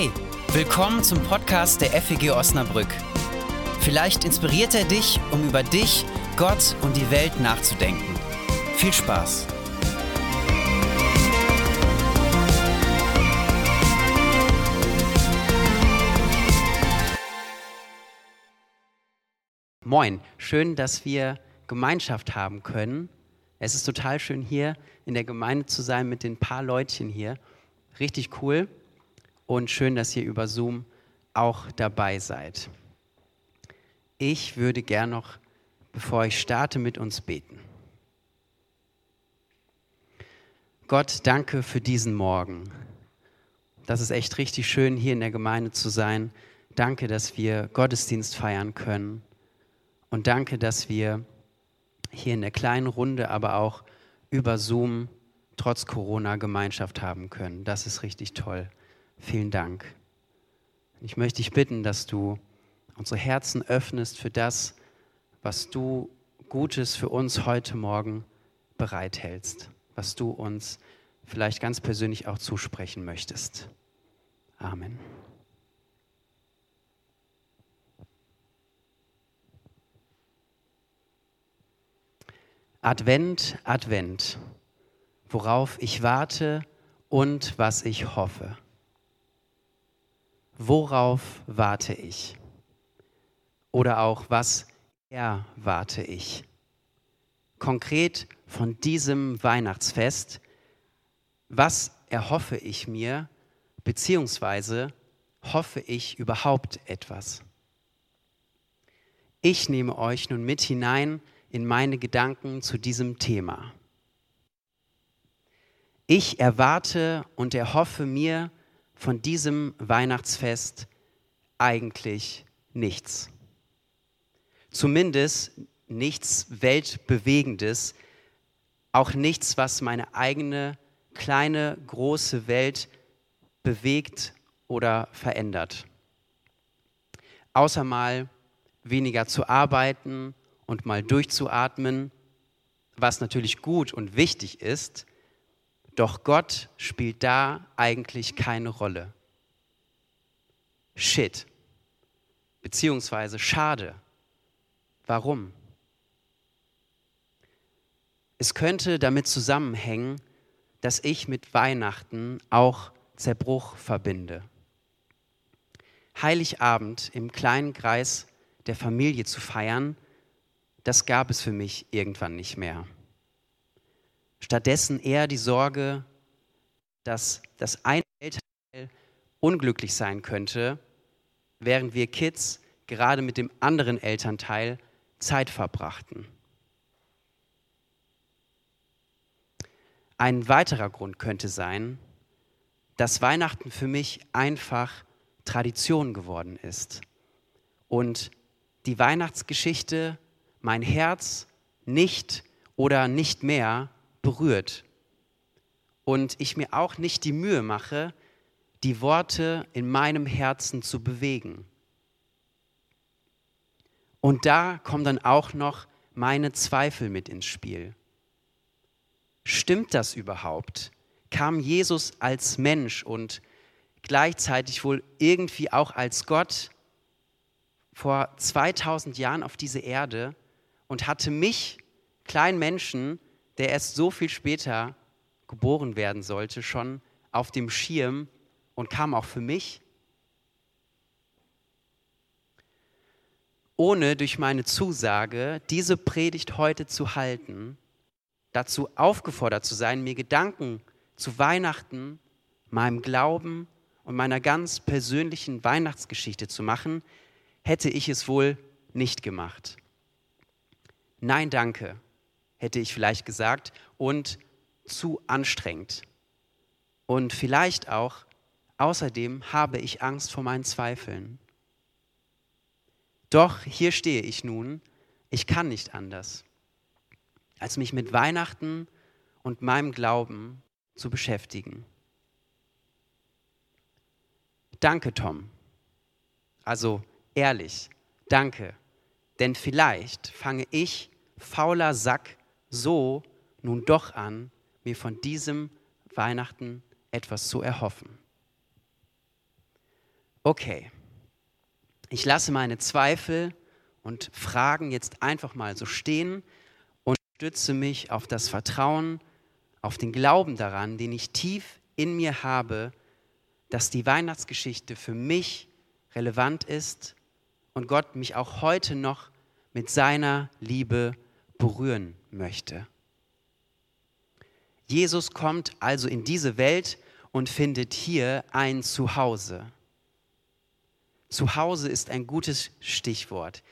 Hey, willkommen zum Podcast der FEG Osnabrück. Vielleicht inspiriert er dich, um über dich, Gott und die Welt nachzudenken. Viel Spaß! Moin, schön, dass wir Gemeinschaft haben können. Es ist total schön hier in der Gemeinde zu sein mit den paar Leutchen hier. Richtig cool und schön, dass ihr über Zoom auch dabei seid. Ich würde gern noch, bevor ich starte, mit uns beten. Gott, danke für diesen Morgen. Das ist echt richtig schön, hier in der Gemeinde zu sein. Danke, dass wir Gottesdienst feiern können. Und danke, dass wir hier in der kleinen Runde, aber auch über Zoom trotz Corona Gemeinschaft haben können. Das ist richtig toll. Vielen Dank. Ich möchte dich bitten, dass du unsere Herzen öffnest für das, was du Gutes für uns heute Morgen bereithältst, was du uns vielleicht ganz persönlich auch zusprechen möchtest. Amen. Advent, Advent, worauf ich warte und was ich hoffe. Worauf warte ich? Oder auch, was erwarte ich? Konkret von diesem Weihnachtsfest, was erhoffe ich mir, beziehungsweise hoffe ich überhaupt etwas? Ich nehme euch nun mit hinein in meine Gedanken zu diesem Thema. Ich erwarte und erhoffe mir von diesem Weihnachtsfest eigentlich nichts. Zumindest nichts Weltbewegendes, auch nichts, was meine eigene kleine, große Welt bewegt oder verändert. Außer mal weniger zu arbeiten und mal durchzuatmen, was natürlich gut und wichtig ist, doch Gott spielt da eigentlich keine Rolle. Shit. Beziehungsweise schade. Warum? Es könnte damit zusammenhängen, dass ich mit Weihnachten auch Zerbruch verbinde. Heiligabend im kleinen Kreis der Familie zu feiern, das gab es für mich irgendwann nicht mehr. Stattdessen eher die Sorge, dass das eine Elternteil unglücklich sein könnte, während wir Kids gerade mit dem anderen Elternteil Zeit verbrachten. Ein weiterer Grund könnte sein, dass Weihnachten für mich einfach Tradition geworden ist und die Weihnachtsgeschichte mein Herz nicht oder nicht mehr berührt. Und ich mir auch nicht die Mühe mache, die Worte in meinem Herzen zu bewegen. Und da kommen dann auch noch meine Zweifel mit ins Spiel. Stimmt das überhaupt? Kam Jesus als Mensch und gleichzeitig wohl irgendwie auch als Gott vor 2000 Jahren auf diese Erde und hatte mich, kleinen Menschen, der erst so viel später geboren werden sollte, schon auf dem Schirm und kam auch für mich. Ohne durch meine Zusage, diese Predigt heute zu halten, dazu aufgefordert zu sein, mir Gedanken zu Weihnachten, meinem Glauben und meiner ganz persönlichen Weihnachtsgeschichte zu machen, hätte ich es wohl nicht gemacht. Nein, danke hätte ich vielleicht gesagt, und zu anstrengend. Und vielleicht auch, außerdem habe ich Angst vor meinen Zweifeln. Doch hier stehe ich nun, ich kann nicht anders, als mich mit Weihnachten und meinem Glauben zu beschäftigen. Danke, Tom. Also ehrlich, danke. Denn vielleicht fange ich, fauler Sack, so nun doch an, mir von diesem Weihnachten etwas zu erhoffen. Okay, ich lasse meine Zweifel und Fragen jetzt einfach mal so stehen und stütze mich auf das Vertrauen, auf den Glauben daran, den ich tief in mir habe, dass die Weihnachtsgeschichte für mich relevant ist und Gott mich auch heute noch mit seiner Liebe berühren möchte. Jesus kommt also in diese Welt und findet hier ein Zuhause. Zuhause ist ein gutes Stichwort.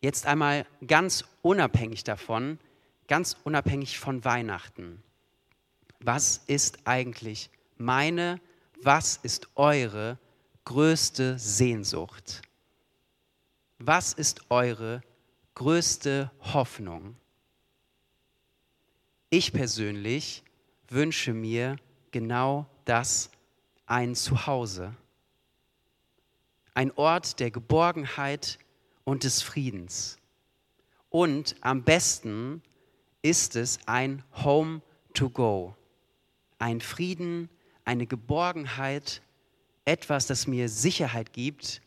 Jetzt einmal ganz unabhängig davon, ganz unabhängig von Weihnachten. Was ist eigentlich meine, was ist eure größte Sehnsucht? Was ist eure größte Hoffnung? Ich persönlich wünsche mir genau das, ein Zuhause. Ein Ort der Geborgenheit und des Friedens. Und am besten ist es ein Home to go. Ein Frieden, eine Geborgenheit, etwas, das mir Sicherheit gibt,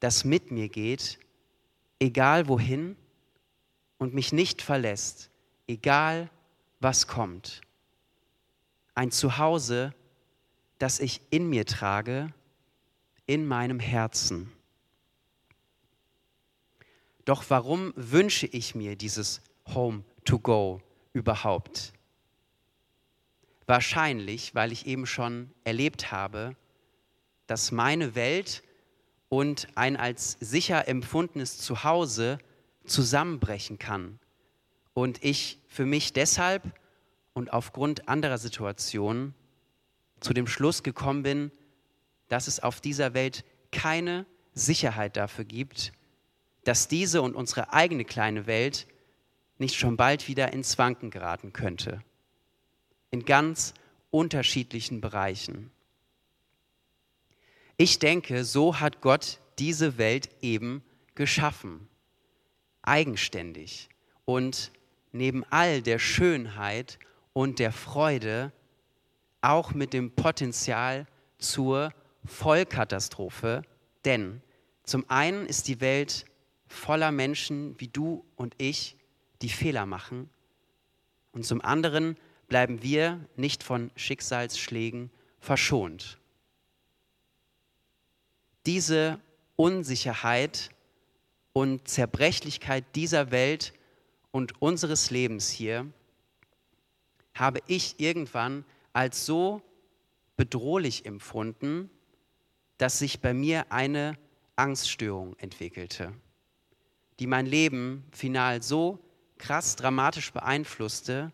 das mit mir geht, egal wohin und mich nicht verlässt, egal was kommt. Ein Zuhause, das ich in mir trage, in meinem Herzen. Doch warum wünsche ich mir dieses Home to Go überhaupt? Wahrscheinlich, weil ich eben schon erlebt habe, dass meine Welt und ein als sicher empfundenes Zuhause zusammenbrechen kann. Und ich für mich deshalb und aufgrund anderer Situationen zu dem Schluss gekommen bin, dass es auf dieser Welt keine Sicherheit dafür gibt, dass diese und unsere eigene kleine Welt nicht schon bald wieder ins Wanken geraten könnte. In ganz unterschiedlichen Bereichen. Ich denke, so hat Gott diese Welt eben geschaffen, eigenständig und neben all der Schönheit und der Freude auch mit dem Potenzial zur Vollkatastrophe, denn zum einen ist die Welt voller Menschen wie du und ich, die Fehler machen, und zum anderen bleiben wir nicht von Schicksalsschlägen verschont. Diese Unsicherheit und Zerbrechlichkeit dieser Welt und unseres Lebens hier habe ich irgendwann als so bedrohlich empfunden, dass sich bei mir eine Angststörung entwickelte, die mein Leben final so krass dramatisch beeinflusste,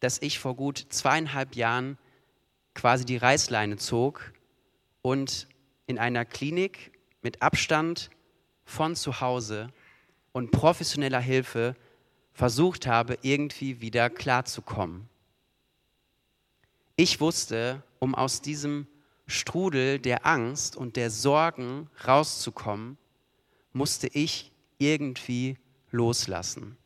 dass ich vor gut zweieinhalb Jahren quasi die Reißleine zog und in einer Klinik mit Abstand von zu Hause und professioneller Hilfe versucht habe, irgendwie wieder klarzukommen. Ich wusste, um aus diesem Strudel der Angst und der Sorgen rauszukommen, musste ich irgendwie loslassen.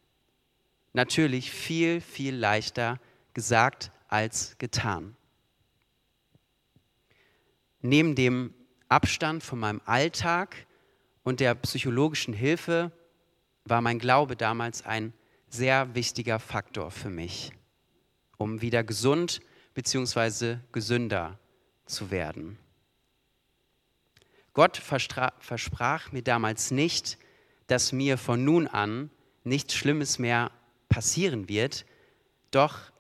Natürlich viel, viel leichter gesagt als getan. Neben dem Abstand von meinem Alltag und der psychologischen Hilfe war mein Glaube damals ein sehr wichtiger Faktor für mich, um wieder gesund bzw. gesünder zu werden. Gott versprach mir damals nicht, dass mir von nun an nichts Schlimmes mehr passieren wird, doch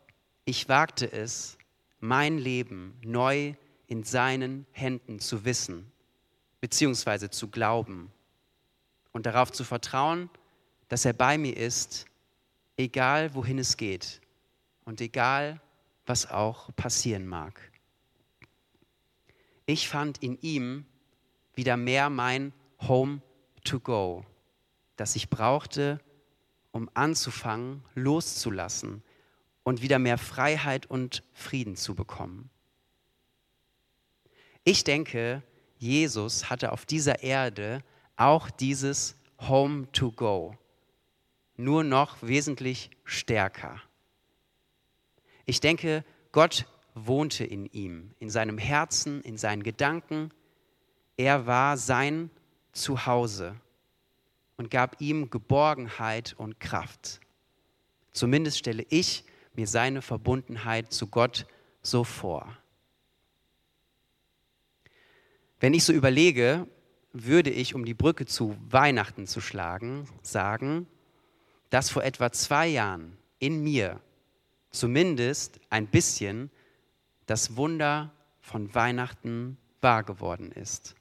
ich wagte es, mein Leben neu in seinen Händen zu wissen, beziehungsweise zu glauben und darauf zu vertrauen, dass er bei mir ist, egal wohin es geht und egal was auch passieren mag. Ich fand in ihm wieder mehr mein Home to go, das ich brauchte, um anzufangen, loszulassen und wieder mehr Freiheit und Frieden zu bekommen. Ich denke, Jesus hatte auf dieser Erde auch dieses Home to Go, nur noch wesentlich stärker. Ich denke, Gott wohnte in ihm, in seinem Herzen, in seinen Gedanken, Er war sein Zuhause und gab ihm Geborgenheit und Kraft. Zumindest stelle ich mir seine Verbundenheit zu Gott so vor. Wenn ich so überlege, würde ich, um die Brücke zu Weihnachten zu schlagen, sagen, dass vor etwa zwei Jahren in mir zumindest ein bisschen das Wunder von Weihnachten wahr geworden ist.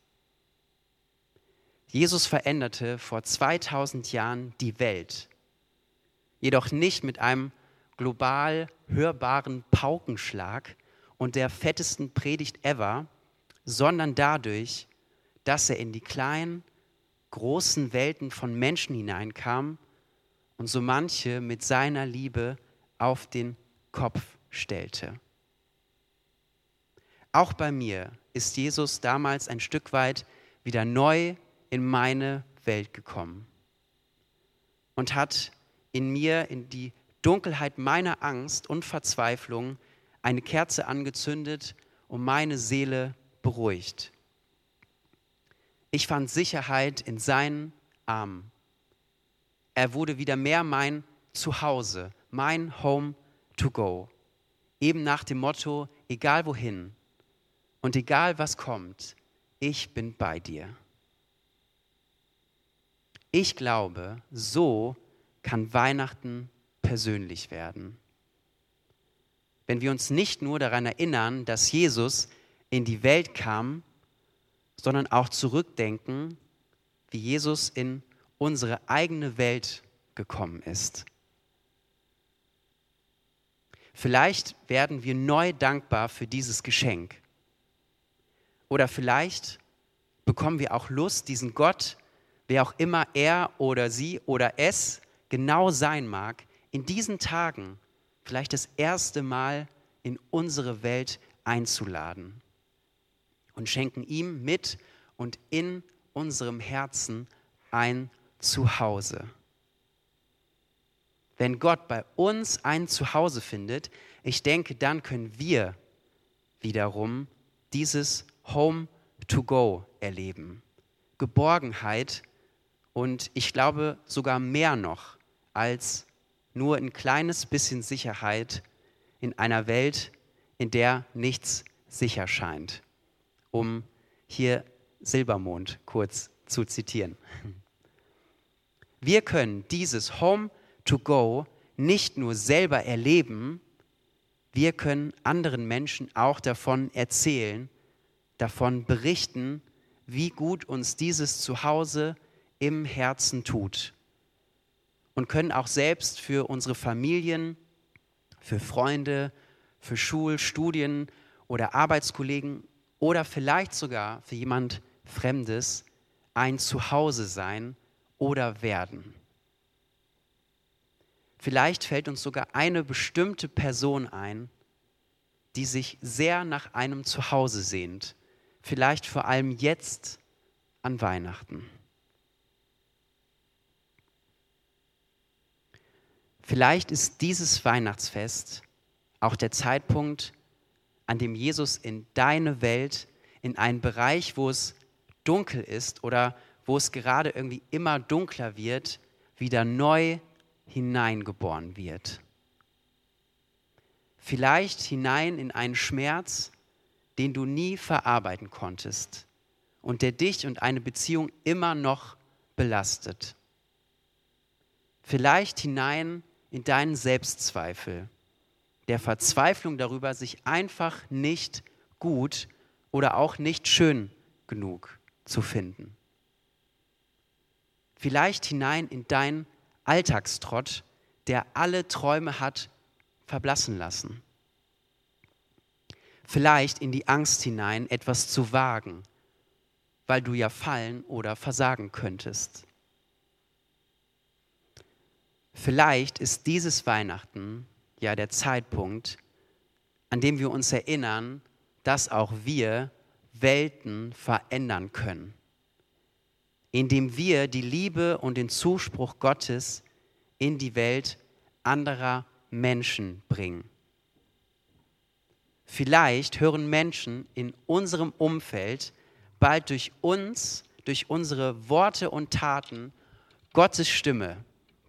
Jesus veränderte vor 2000 Jahren die Welt, jedoch nicht mit einem global hörbaren Paukenschlag und der fettesten Predigt ever, sondern dadurch, dass er in die kleinen, großen Welten von Menschen hineinkam und so manche mit seiner Liebe auf den Kopf stellte. Auch bei mir ist Jesus damals ein Stück weit wieder neu in meine Welt gekommen und hat in mir, in die Dunkelheit meiner Angst und Verzweiflung, eine Kerze angezündet und meine Seele beruhigt. Ich fand Sicherheit in seinen Armen. Er wurde wieder mehr mein Zuhause, mein Home to go. Eben nach dem Motto, egal wohin und egal was kommt, ich bin bei dir. Ich glaube, so kann Weihnachten persönlich werden. Wenn wir uns nicht nur daran erinnern, dass Jesus in die Welt kam, sondern auch zurückdenken, wie Jesus in unsere eigene Welt gekommen ist. Vielleicht werden wir neu dankbar für dieses Geschenk. Oder vielleicht bekommen wir auch Lust, diesen Gott, wer auch immer er oder sie oder es genau sein mag, in diesen Tagen vielleicht das erste Mal in unsere Welt einzuladen und schenken ihm mit und in unserem Herzen ein Zuhause. Wenn Gott bei uns ein Zuhause findet, ich denke, dann können wir wiederum dieses Home to Go erleben. Geborgenheit und ich glaube sogar mehr noch als nur ein kleines bisschen Sicherheit in einer Welt, in der nichts sicher scheint, um hier Silbermond kurz zu zitieren. Wir können dieses Home to Go nicht nur selber erleben, wir können anderen Menschen auch davon erzählen, davon berichten, wie gut uns dieses Zuhause im Herzen tut und können auch selbst für unsere Familien, für Freunde, für Schul-, Studien- oder Arbeitskollegen oder vielleicht sogar für jemand Fremdes ein Zuhause sein oder werden. Vielleicht fällt uns sogar eine bestimmte Person ein, die sich sehr nach einem Zuhause sehnt, vielleicht vor allem jetzt an Weihnachten. Vielleicht ist dieses Weihnachtsfest auch der Zeitpunkt, an dem Jesus in deine Welt, in einen Bereich, wo es dunkel ist oder wo es gerade irgendwie immer dunkler wird, wieder neu hineingeboren wird. Vielleicht hinein in einen Schmerz, den du nie verarbeiten konntest und der dich und eine Beziehung immer noch belastet. Vielleicht hinein in deinen Selbstzweifel, der Verzweiflung darüber, sich einfach nicht gut oder auch nicht schön genug zu finden. Vielleicht hinein in deinen Alltagstrott, der alle Träume hat verblassen lassen. Vielleicht in die Angst hinein, etwas zu wagen, weil du ja fallen oder versagen könntest. Vielleicht ist dieses Weihnachten ja der Zeitpunkt, an dem wir uns erinnern, dass auch wir Welten verändern können, indem wir die Liebe und den Zuspruch Gottes in die Welt anderer Menschen bringen. Vielleicht hören Menschen in unserem Umfeld bald durch uns, durch unsere Worte und Taten Gottes Stimme,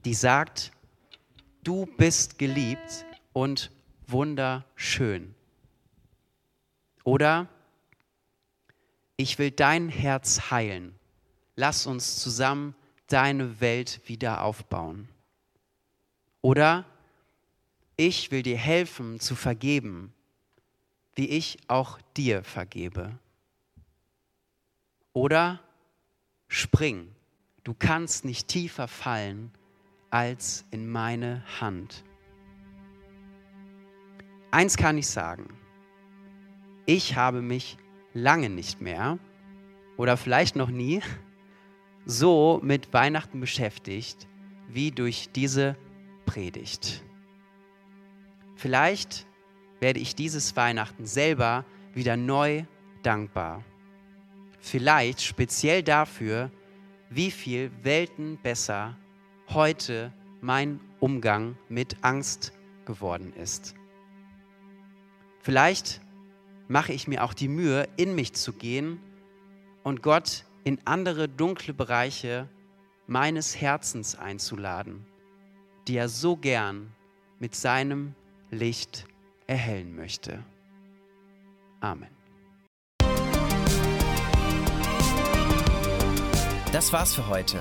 die sagt, du bist geliebt und wunderschön. Oder ich will dein Herz heilen. Lass uns zusammen deine Welt wieder aufbauen. Oder ich will dir helfen zu vergeben, wie ich auch dir vergebe. Oder spring, du kannst nicht tiefer fallen als in meine Hand. Eins kann ich sagen, ich habe mich lange nicht mehr oder vielleicht noch nie so mit Weihnachten beschäftigt wie durch diese Predigt. Vielleicht werde ich dieses Weihnachten selber wieder neu dankbar. Vielleicht speziell dafür, wie viel Welten besser heute mein Umgang mit Angst geworden ist. Vielleicht mache ich mir auch die Mühe, in mich zu gehen und Gott in andere dunkle Bereiche meines Herzens einzuladen, die er so gern mit seinem Licht erhellen möchte. Amen. Das war's für heute.